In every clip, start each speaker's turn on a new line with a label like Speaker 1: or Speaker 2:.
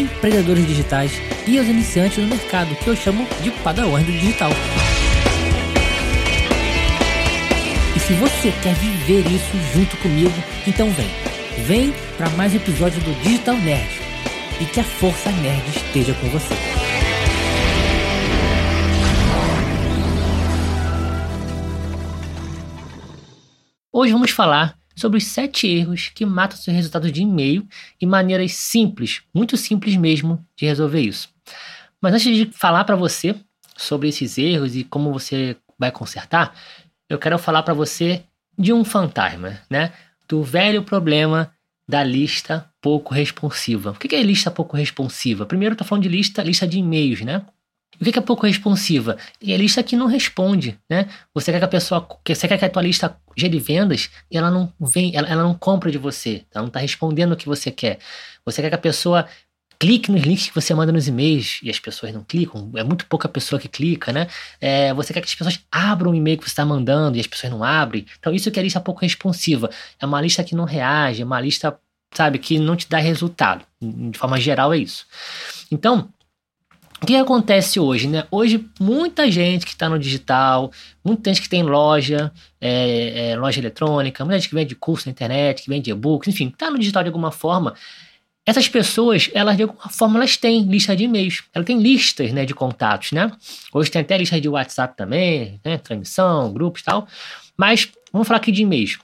Speaker 1: empreendedores digitais e aos iniciantes no mercado, que eu chamo de padawans do digital. E se você quer viver isso junto comigo, então vem. Vem para mais um episódio do Digital Nerd e que a força nerd esteja com você. Hoje vamos falar sobre os sete erros que matam seus resultados de e-mail e maneiras simples, muito simples mesmo, de resolver isso. Mas antes de falar para você sobre esses erros e como você vai consertar, eu quero falar para você de um fantasma, né? Do velho problema da lista pouco responsiva. O que é lista pouco responsiva? Primeiro, estou falando de lista, lista de e-mails, né? O que é pouco responsiva? É lista que não responde, né? Você quer que a pessoa, você quer que a tua lista gere vendas e ela não vem, ela, ela não compra de você, ela não está respondendo o que você quer. Você quer que a pessoa clique nos links que você manda nos e-mails e as pessoas não clicam, é muito pouca pessoa que clica, né? É, você quer que as pessoas abram o e-mail que você está mandando e as pessoas não abrem. Então, isso que é lista pouco responsiva. É uma lista que não reage, é uma lista, sabe, que não te dá resultado. De forma geral, é isso. Então, o que acontece hoje, né? Hoje, muita gente que está no digital, muita gente que tem loja, é, é, loja eletrônica, muita gente que vende curso na internet, que vende e-books, enfim, está no digital de alguma forma, essas pessoas, elas de alguma forma, elas têm lista de e-mails. Elas têm listas né, de contatos, né? Hoje tem até lista de WhatsApp também, né? Transmissão, grupos e tal. Mas vamos falar aqui de e-mails.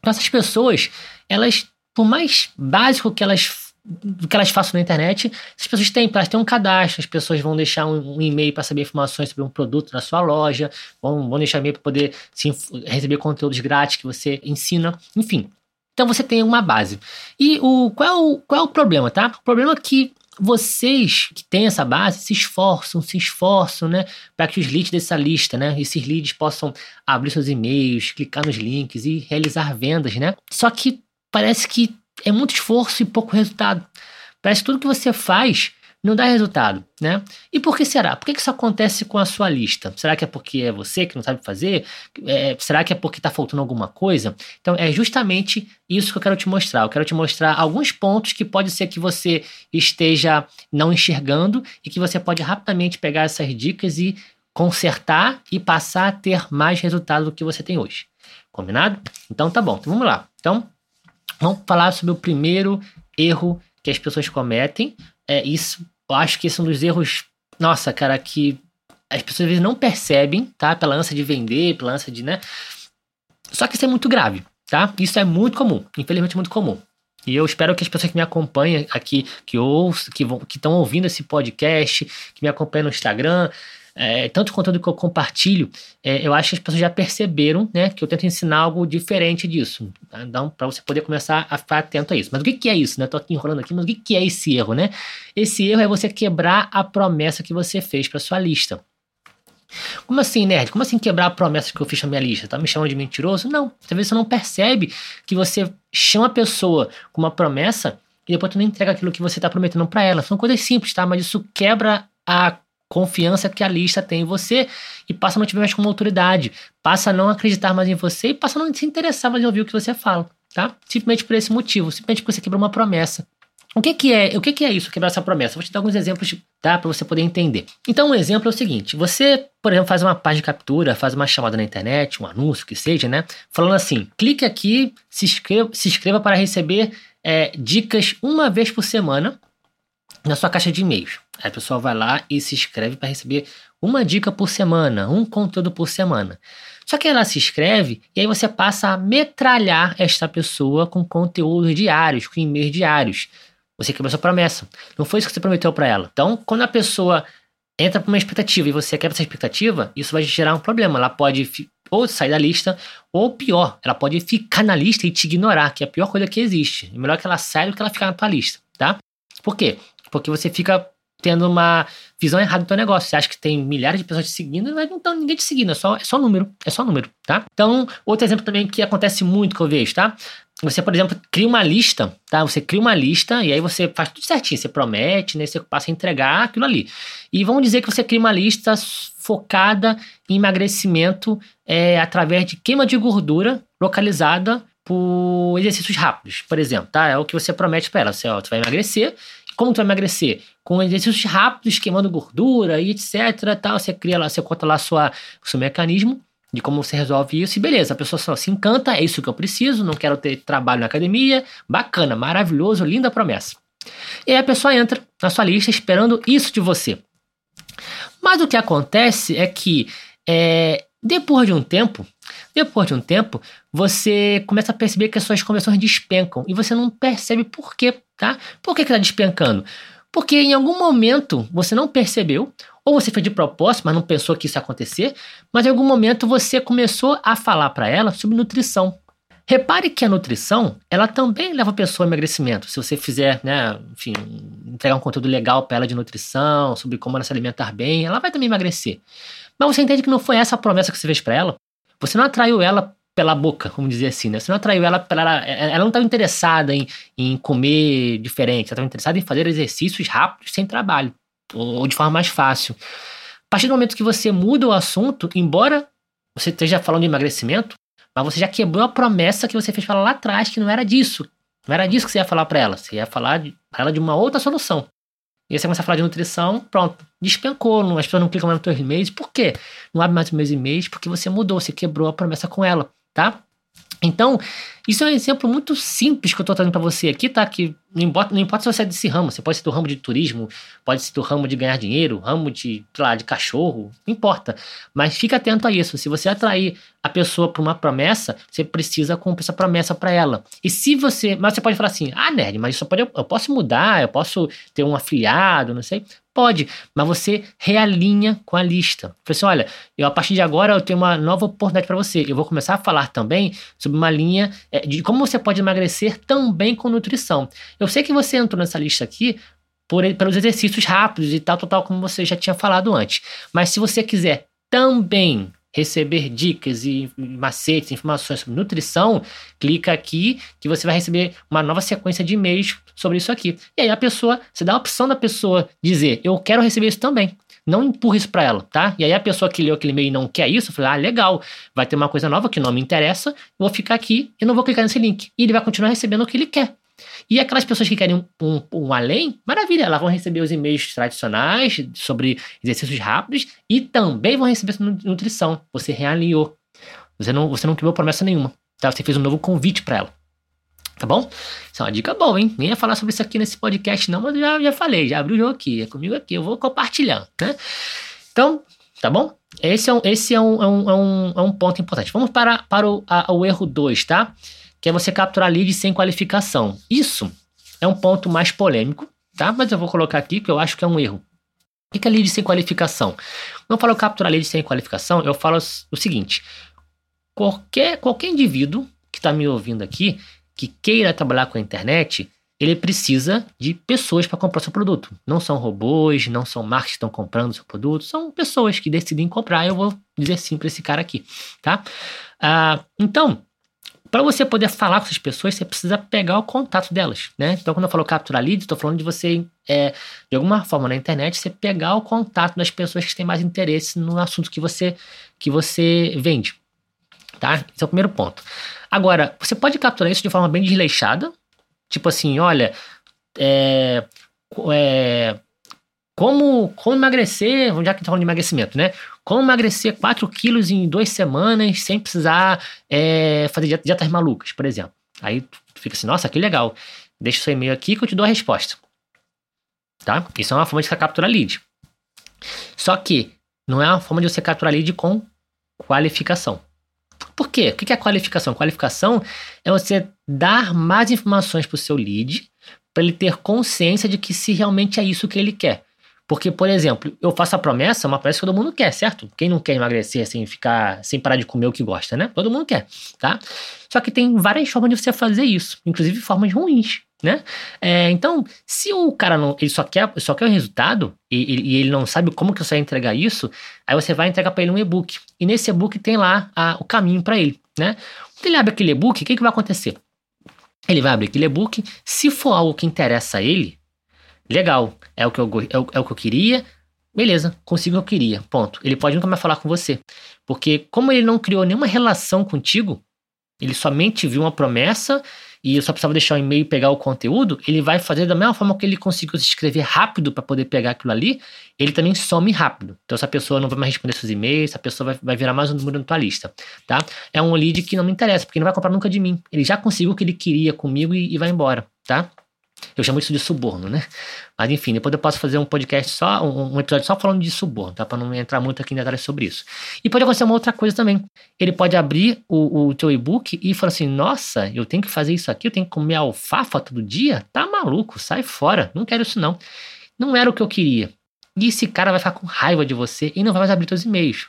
Speaker 1: Então, essas pessoas, elas, por mais básico que elas do que elas façam na internet, essas pessoas têm, elas têm um cadastro, as pessoas vão deixar um, um e-mail para saber informações sobre um produto na sua loja, vão, vão deixar e-mail para poder se, receber conteúdos grátis que você ensina, enfim. Então você tem uma base. E o qual é o, qual é o problema, tá? O problema é que vocês que têm essa base se esforçam, se esforçam, né, para que os leads dessa lista, né, esses leads possam abrir seus e-mails, clicar nos links e realizar vendas, né? Só que parece que é muito esforço e pouco resultado. Parece que tudo que você faz não dá resultado, né? E por que será? Por que isso acontece com a sua lista? Será que é porque é você que não sabe fazer? É, será que é porque está faltando alguma coisa? Então é justamente isso que eu quero te mostrar. Eu quero te mostrar alguns pontos que pode ser que você esteja não enxergando e que você pode rapidamente pegar essas dicas e consertar e passar a ter mais resultado do que você tem hoje. Combinado? Então tá bom. Então vamos lá. Então vamos falar sobre o primeiro erro que as pessoas cometem. É isso eu acho que esse é um dos erros, nossa, cara, que as pessoas às vezes não percebem, tá? Pela ânsia de vender, pela ânsia de, né? Só que isso é muito grave, tá? Isso é muito comum, infelizmente muito comum. E eu espero que as pessoas que me acompanham aqui, que ouçam, que estão ouvindo esse podcast, que me acompanham no Instagram, é, tanto conteúdo que eu compartilho, é, eu acho que as pessoas já perceberam né, que eu tento ensinar algo diferente disso. Tá? Então, para você poder começar a ficar atento a isso. Mas o que, que é isso? Né? Estou aqui enrolando aqui, mas o que, que é esse erro? Né? Esse erro é você quebrar a promessa que você fez para sua lista. Como assim, nerd? Como assim quebrar a promessa que eu fiz na minha lista? Tá me chamando de mentiroso? Não. Vezes você não percebe que você chama a pessoa com uma promessa e depois tu não entrega aquilo que você está prometendo para ela. São coisas simples, tá? Mas isso quebra a confiança que a lista tem em você e passa a não te ver mais como autoridade, passa a não acreditar mais em você e passa a não se interessar mais em ouvir o que você fala, tá? Simplesmente por esse motivo, simplesmente porque você quebrou uma promessa. O que, que é? O que, que é isso, quebrar essa promessa? Vou te dar alguns exemplos, tá, para você poder entender. Então, um exemplo é o seguinte: você, por exemplo, faz uma página de captura, faz uma chamada na internet, um anúncio que seja, né? Falando assim: clique aqui, se inscreva, se inscreva para receber é, dicas uma vez por semana na sua caixa de e-mails. Aí a pessoa vai lá e se inscreve para receber uma dica por semana, um conteúdo por semana. Só que ela se inscreve e aí você passa a metralhar esta pessoa com conteúdos diários, com e-mails diários. Você quebrou sua promessa. Não foi isso que você prometeu para ela. Então, quando a pessoa entra para uma expectativa e você quebra essa expectativa, isso vai gerar um problema. Ela pode ou sair da lista, ou pior, ela pode ficar na lista e te ignorar, que é a pior coisa que existe. É melhor que ela saia do que ela ficar na tua lista, tá? Por quê? Porque você fica tendo uma visão errada do teu negócio. Você acha que tem milhares de pessoas te seguindo, mas não tem ninguém te seguindo, é só, é só número, é só número, tá? Então, outro exemplo também que acontece muito que eu vejo, tá? Você, por exemplo, cria uma lista, tá? Você cria uma lista e aí você faz tudo certinho, você promete, né? Você passa a entregar aquilo ali. E vamos dizer que você cria uma lista focada em emagrecimento é, através de queima de gordura localizada por exercícios rápidos, por exemplo, tá? É o que você promete para ela. Você, ó, você vai emagrecer. Como tu vai emagrecer? Com exercícios rápidos, queimando gordura e etc. Tal. Você cria lá, você conta lá sua, o seu mecanismo de como você resolve isso. E beleza, a pessoa só se encanta, é isso que eu preciso, não quero ter trabalho na academia. Bacana, maravilhoso, linda promessa. E aí a pessoa entra na sua lista esperando isso de você. Mas o que acontece é que é, depois de um tempo, depois de um tempo, você começa a perceber que as suas conversões despencam e você não percebe por quê, tá? Por que está despencando? Porque em algum momento você não percebeu, ou você fez de propósito, mas não pensou que isso ia acontecer, mas em algum momento você começou a falar para ela sobre nutrição. Repare que a nutrição, ela também leva a pessoa ao emagrecimento. Se você fizer, né, enfim, entregar um conteúdo legal para ela de nutrição, sobre como ela se alimentar bem, ela vai também emagrecer. Mas você entende que não foi essa a promessa que você fez para ela? Você não atraiu ela pela boca, vamos dizer assim, né? Você não atraiu ela pela. Ela não estava interessada em, em comer diferente, ela estava interessada em fazer exercícios rápidos sem trabalho, ou, de forma mais fácil. A partir do momento que você muda o assunto, embora você esteja falando de emagrecimento, mas você já quebrou a promessa que você fez para ela lá atrás, que não era disso. Não era disso que você ia falar para ela. Você ia falar para ela de uma outra solução. E aí você começa a falar de nutrição, pronto, despencou, não, as pessoas não clicam mais nos teus e-mails. Por quê? Não abre mais os meus e-mails porque você mudou, você quebrou a promessa com ela, tá? Então, isso é um exemplo muito simples que eu estou trazendo para você aqui, tá? Que não importa, não importa se você é desse ramo, você pode ser do ramo de turismo, pode ser do ramo de ganhar dinheiro, ramo de, sei lá, de cachorro, não importa. Mas fica atento a isso. Se você atrair a pessoa para uma promessa, você precisa cumprir essa promessa para ela. E se você. Mas você pode falar assim, ah, nerd, mas isso pode, eu posso mudar, eu posso ter um afiliado, não sei. Pode, mas você realinha com a lista. Fala assim, olha, eu a partir de agora eu tenho uma nova oportunidade para você. Eu vou começar a falar também sobre uma linha de como você pode emagrecer também com nutrição. Eu sei que você entrou nessa lista aqui por, pelos exercícios rápidos e tal, tal, tal, como você já tinha falado antes. Mas se você quiser também receber dicas e macetes, informações sobre nutrição, clica aqui que você vai receber uma nova sequência de e-mails sobre isso aqui. E aí a pessoa, você dá a opção da pessoa dizer, eu quero receber isso também. Não empurra isso para ela, tá? E aí a pessoa que leu aquele e-mail e não quer isso, fala, ah, legal, vai ter uma coisa nova que não me interessa, vou ficar aqui e não vou clicar nesse link. E ele vai continuar recebendo o que ele quer. E aquelas pessoas que querem um, um, um, além, maravilha, elas vão receber os e-mails tradicionais sobre exercícios rápidos e também vão receber nutrição. Você realinhou. Você não, você não quebrou promessa nenhuma. Tá? Você fez um novo convite para ela. Tá bom? Isso é uma dica boa, hein? Nem ia falar sobre isso aqui nesse podcast, não, mas já, já falei, já abri o jogo aqui, é comigo aqui, eu vou compartilhando, né? Então, tá bom? Esse é um, esse é um, é um, é um, é ponto importante. Vamos para, para o, a, o erro 2, tá? Que é você capturar leads sem qualificação. Isso é um ponto mais polêmico, tá? Mas eu vou colocar aqui que eu acho que é um erro. O que é lead sem qualificação? Eu falo capturar lead sem qualificação, eu falo o seguinte: qualquer, qualquer indivíduo que está me ouvindo aqui, que queira trabalhar com a internet, ele precisa de pessoas para comprar seu produto. Não são robôs, não são marcas que estão comprando seu produto, são pessoas que decidem comprar. Eu vou dizer sim para esse cara aqui, tá? Ah, então, para você poder falar com essas pessoas, você precisa pegar o contato delas, né? Então, quando eu falo capturar lead, estou falando de você, é, de alguma forma na internet, você pegar o contato das pessoas que têm mais interesse no assunto que você, que você vende, tá? Esse é o primeiro ponto. Agora, você pode capturar isso de forma bem desleixada, tipo assim, olha, é, é, como, como emagrecer, já que tá falando de emagrecimento, né? Como emagrecer 4 quilos em duas semanas sem precisar é, fazer dietas malucas, por exemplo. Aí tu fica assim, nossa, que legal. Deixa o seu e-mail aqui que eu te dou a resposta. Tá? Isso é uma forma de você capturar lead. Só que não é uma forma de você capturar lead com qualificação. Por quê? O que é qualificação? Qualificação é você dar mais informações para o seu lead para ele ter consciência de que se realmente é isso que ele quer. Porque, por exemplo, eu faço a promessa, uma promessa que todo mundo quer, certo? Quem não quer emagrecer sem ficar, sem parar de comer o que gosta, né? Todo mundo quer, tá? Só que tem várias formas de você fazer isso, inclusive formas ruins né? É, então, se o cara não, ele só quer, só quer o resultado e, e, ele não sabe como que você vai entregar isso, aí você vai entregar para ele um e-book. E nesse e-book tem lá a, o caminho para ele, né? Quando ele abre aquele e-book, o que, que vai acontecer? Ele vai abrir aquele e-book, se for algo que interessa a ele, legal, é o que eu, é o, é o que eu queria, beleza, consigo o que eu queria, ponto. Ele pode nunca mais falar com você, porque como ele não criou nenhuma relação contigo, ele somente viu uma promessa e eu só precisava deixar o e-mail e pegar o conteúdo, ele vai fazer da mesma forma que ele conseguiu se escrever rápido para poder pegar aquilo ali, ele também some rápido. Então essa pessoa não vai mais responder seus e-mails, essa pessoa vai, vai virar mais um número na tua lista, tá? É um lead que não me interessa, porque não vai comprar nunca de mim. Ele já conseguiu o que ele queria comigo e, e vai embora, tá? Eu chamo isso de suborno, né? Mas enfim, depois eu posso fazer um podcast só, um, episódio só falando de suborno, tá? Pra não entrar muito aqui em detalhes sobre isso. E pode acontecer uma outra coisa também. Ele pode abrir o, o teu e-book e falar assim: nossa, eu tenho que fazer isso aqui, eu tenho que comer alfafa todo dia? Tá maluco, sai fora, não quero isso não. Não era o que eu queria. E esse cara vai ficar com raiva de você e não vai mais abrir teus e-mails.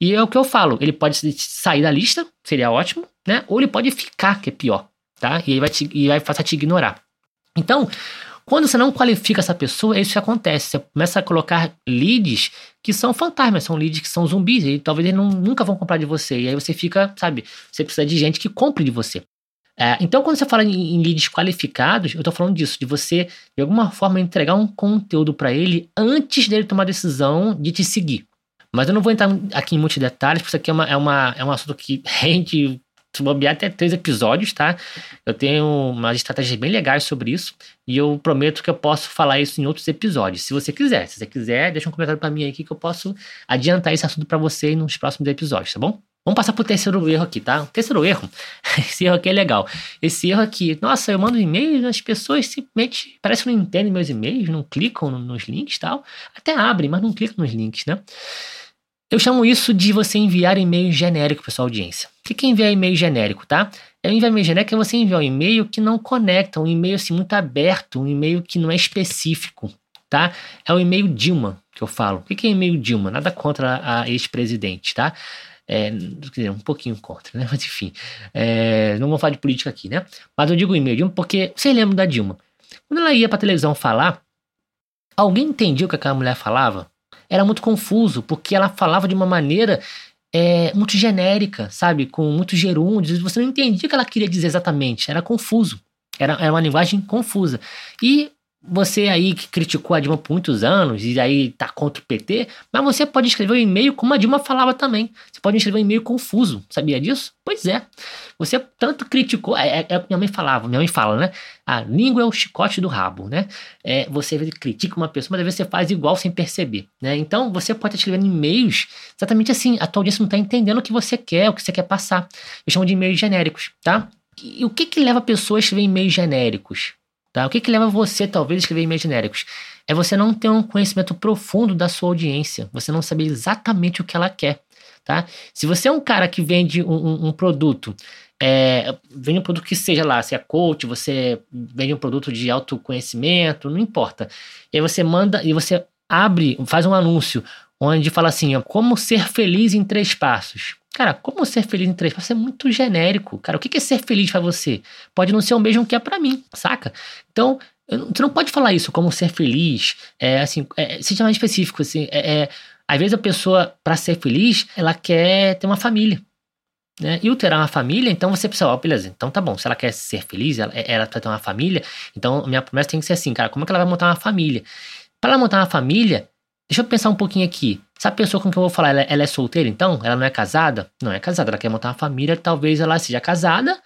Speaker 1: E é o que eu falo, ele pode sair da lista, seria ótimo, né? Ou ele pode ficar, que é pior, tá? E aí vai, te, e vai passar a te ignorar. Então, quando você não qualifica essa pessoa, é isso acontece. Você começa a colocar leads que são fantasmas, são leads que são zumbis, e talvez eles não, nunca vão comprar de você. E aí você fica, sabe, você precisa de gente que compre de você. É, então, quando você fala em, em, leads qualificados, eu estou falando disso, de você, de alguma forma, entregar um conteúdo para ele antes dele tomar a decisão de te seguir. Mas eu não vou entrar aqui em muitos detalhes, porque isso aqui é, uma, é, uma, é um assunto que rende se bobear até três episódios, tá? Eu tenho umas estratégias bem legais sobre isso e eu prometo que eu posso falar isso em outros episódios, se você quiser. Se você quiser, deixa um comentário para mim aqui que eu posso adiantar esse assunto para você nos próximos episódios, tá bom? Vamos passar pro terceiro erro aqui, tá? O terceiro erro, esse erro aqui é legal. Esse erro aqui, nossa, eu mando e-mail e as pessoas simplesmente parece que não entendem meus e-mails, não clicam nos links e tal. Até abrem, mas não clicam nos links, né? Eu chamo isso de você enviar e-mail genérico para sua audiência. O que é enviar e-mail genérico, tá? É enviar e-mail genérico é você enviar um e-mail que não conecta, um e-mail assim muito aberto, um e-mail que não é específico, tá? É o e-mail Dilma que eu falo. O que é e-mail Dilma? Nada contra a ex-presidente, tá? É, dizer, um pouquinho contra, né? Mas enfim, é, não vou falar de política aqui, né? Mas eu digo e-mail Dilma porque vocês lembram da Dilma? Quando ela ia para televisão falar, alguém entendia o que aquela mulher falava? Era muito confuso, porque ela falava de uma maneira é, muito genérica, sabe? Com muitos gerúndios, você não entendia o que ela queria dizer exatamente, era confuso. Era, era uma linguagem confusa. E você aí que criticou a Dilma por muitos anos e aí tá contra o PT, mas você pode escrever um e-mail como a Dilma falava também. Você pode escrever um e-mail confuso, sabia disso? Pois é. Você tanto criticou, é, é, é o que minha mãe falava, minha mãe fala, né? A língua é o chicote do rabo, né? É, você critica uma pessoa, mas às vezes você faz igual sem perceber, né? Então você pode estar escrevendo e-mails exatamente assim, a tua audiência não está entendendo o que você quer, o que você quer passar. Eu chamo de e-mails genéricos, tá? E o que que leva a pessoa a escrever e-mails genéricos? Tá? O que, que leva você, talvez, a escrever e-mails genéricos? É você não ter um conhecimento profundo da sua audiência, você não saber exatamente o que ela quer. Tá? Se você é um cara que vende um, um, um produto, é, vende um produto que seja lá, se é coach, você vende um produto de autoconhecimento, não importa. E aí você manda e você abre, faz um anúncio onde fala assim, ó, como ser feliz em três passos. Cara, como ser feliz em três passos é muito genérico. Cara, o que é ser feliz para você? Pode não ser o mesmo que é para mim, saca? Então, você não pode falar isso como ser feliz, é assim, é, seja mais específico, assim, é, é às vezes a pessoa, para ser feliz, ela quer ter uma família. Né? E o ter uma família, então você precisa, ó, beleza, então tá bom, se ela quer ser feliz, ela, ela quer ter uma família, então minha promessa tem que ser assim, cara, como é que ela vai montar uma família? Para ela montar uma família, deixa eu pensar um pouquinho aqui. Essa pessoa com que eu vou falar, ela, ela, é solteira então? Ela não é casada? Não é casada, ela quer montar uma família, talvez ela seja casada,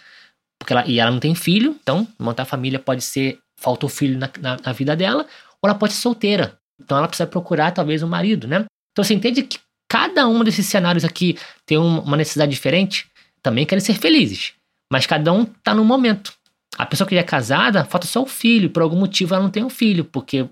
Speaker 1: porque ela, e ela não tem filho, então montar família pode ser, faltou filho na, na, na, vida dela, ou ela pode ser solteira. Então ela precisa procurar talvez um marido, né? Então você entende que cada um desses cenários aqui tem um, uma necessidade diferente, também querem ser felizes, mas cada um tá no momento. A pessoa que já é casada, falta só o filho, por algum motivo ela não tem um filho, porque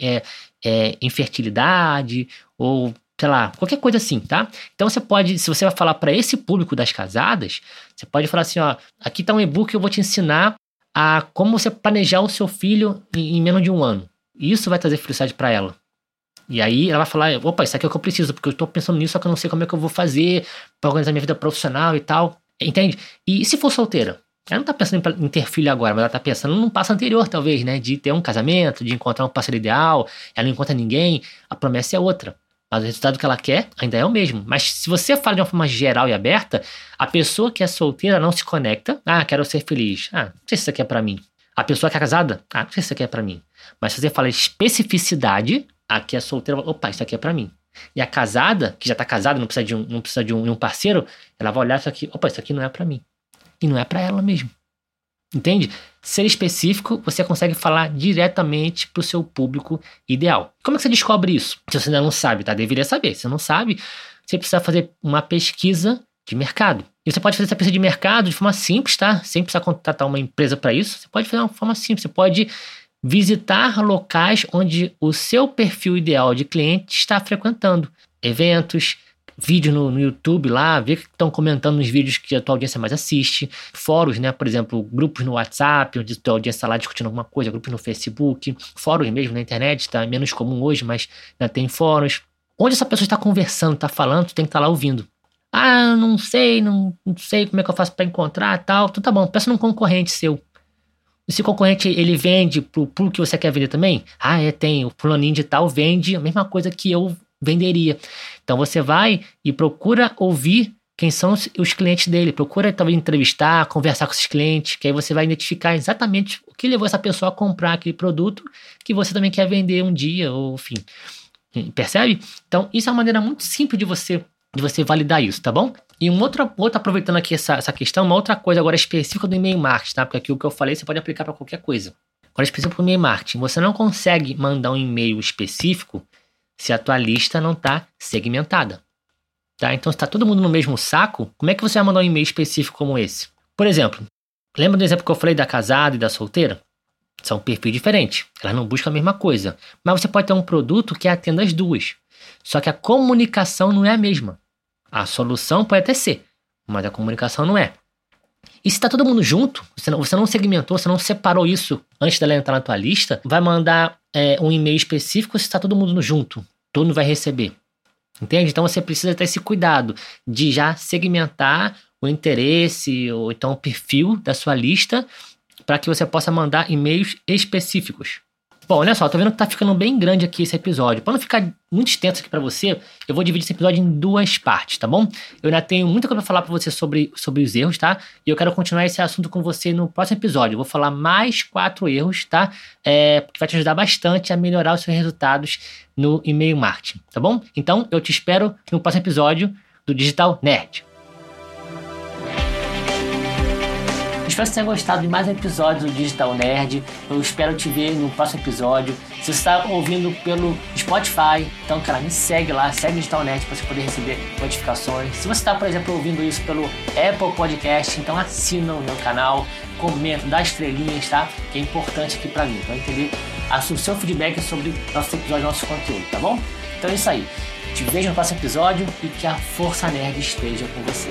Speaker 1: é, é infertilidade ou sei lá, qualquer coisa assim, tá? Então você pode, se você vai falar para esse público das casadas, você pode falar assim, ó, aqui tá um e-book que eu vou te ensinar a como você planejar o seu filho em, em menos de um ano. Isso vai trazer felicidade para ela. E aí ela vai falar, opa, isso aqui é o que eu preciso, porque eu tô pensando nisso, só que eu não sei como é que eu vou fazer para organizar minha vida profissional e tal. Entende? E se for solteira? Ela não tá pensando em ter filho agora, mas ela tá pensando num passo anterior, talvez, né? De ter um casamento, de encontrar um parceiro ideal, ela não encontra ninguém, a promessa é outra. Mas o resultado que ela quer ainda é o mesmo. Mas se você fala de uma forma geral e aberta, a pessoa que é solteira não se conecta. Ah, quero ser feliz. Ah, não sei se isso aqui é pra mim. A pessoa que é casada, ah, não sei se isso aqui é pra mim. Mas se você fala especificidade, a que é solteira, opa, isso aqui é pra mim. E a casada, que já tá casada, não precisa de um, não precisa de um, de um parceiro, ela vai olhar isso aqui, opa, isso aqui não é para mim. E não é para ela mesmo. Entende? Ser específico, você consegue falar diretamente para o seu público ideal. Como é que você descobre isso? Se você ainda não sabe, tá? Deveria saber. Se você não sabe, você precisa fazer uma pesquisa de mercado. E você pode fazer essa pesquisa de mercado de forma simples, tá? Sem precisar contratar uma empresa para isso. Você pode fazer de uma forma simples. Você pode visitar locais onde o seu perfil ideal de cliente está frequentando. Eventos, vídeo no, no, YouTube lá, ver que estão comentando nos vídeos que a tua audiência mais assiste, fóruns, né? Por exemplo, grupos no WhatsApp, onde a tua audiência está lá discutindo alguma coisa, grupos no Facebook, fóruns mesmo na internet, está menos comum hoje, mas tem fóruns. Onde essa pessoa está conversando, está falando, tu tem que estar tá lá ouvindo. Ah, não sei, não, não sei como é que eu faço para encontrar tal. Então tá bom, peça num concorrente seu. E se o concorrente ele vende pro público que você quer vender também, ah, é, tem, o fulaninho de tal vende a mesma coisa que eu venderia. Então você vai e procura ouvir quem são os clientes dele, procura talvez entrevistar, conversar com esses clientes, que aí você vai identificar exatamente o que levou essa pessoa a comprar aquele produto que você também quer vender um dia, ou enfim. Percebe? Então, isso é uma maneira muito simples de você de você validar isso, tá bom? E um outro, outro aproveitando aqui essa, essa questão, uma outra coisa agora específica do e-mail marketing, tá? Porque aqui o que eu falei você pode aplicar para qualquer coisa. Agora específico para o e-mail marketing, você não consegue mandar um e-mail específico se a tua lista não está segmentada. Tá? Então, se está todo mundo no mesmo saco, como é que você vai mandar um e-mail específico como esse? Por exemplo, lembra do exemplo que eu falei da casada e da solteira? São perfis diferentes, elas não buscam a mesma coisa. Mas você pode ter um produto que atenda as duas. Só que a comunicação não é a mesma. A solução pode até ser, mas a comunicação não é. E se está todo mundo junto, você não, você não segmentou, você não separou isso antes dela entrar na tua lista, vai mandar é, um e-mail específico se está todo mundo junto. Todo mundo vai receber. Entende? Então você precisa ter esse cuidado de já segmentar o interesse ou então o perfil da sua lista para que você possa mandar e-mails específicos. Bom, olha só, tô vendo que tá ficando bem grande aqui esse episódio. Para não ficar muito extenso aqui para você, eu vou dividir esse episódio em duas partes, tá bom? Eu ainda tenho muita coisa pra falar para você sobre, sobre os erros, tá? E eu quero continuar esse assunto com você no próximo episódio. Eu vou falar mais quatro erros, tá? É, que vai te ajudar bastante a melhorar os seus resultados no e-mail marketing, tá bom? Então, eu te espero no próximo episódio do Digital Nerd. Espero que você tenha gostado de mais um episódio do Digital Nerd. Eu espero te ver no próximo episódio. Se você está ouvindo pelo Spotify, então, cara, me segue lá, segue o Digital Nerd para você poder receber notificações. Se você está, por exemplo, ouvindo isso pelo Apple Podcast, então assina o meu canal, comenta, dá estrelinhas, tá? Que é importante aqui para mim, para entender o seu feedback sobre nosso episódio, nosso conteúdo, tá bom? Então é isso aí. Te vejo no próximo episódio e que a Força Nerd esteja com você.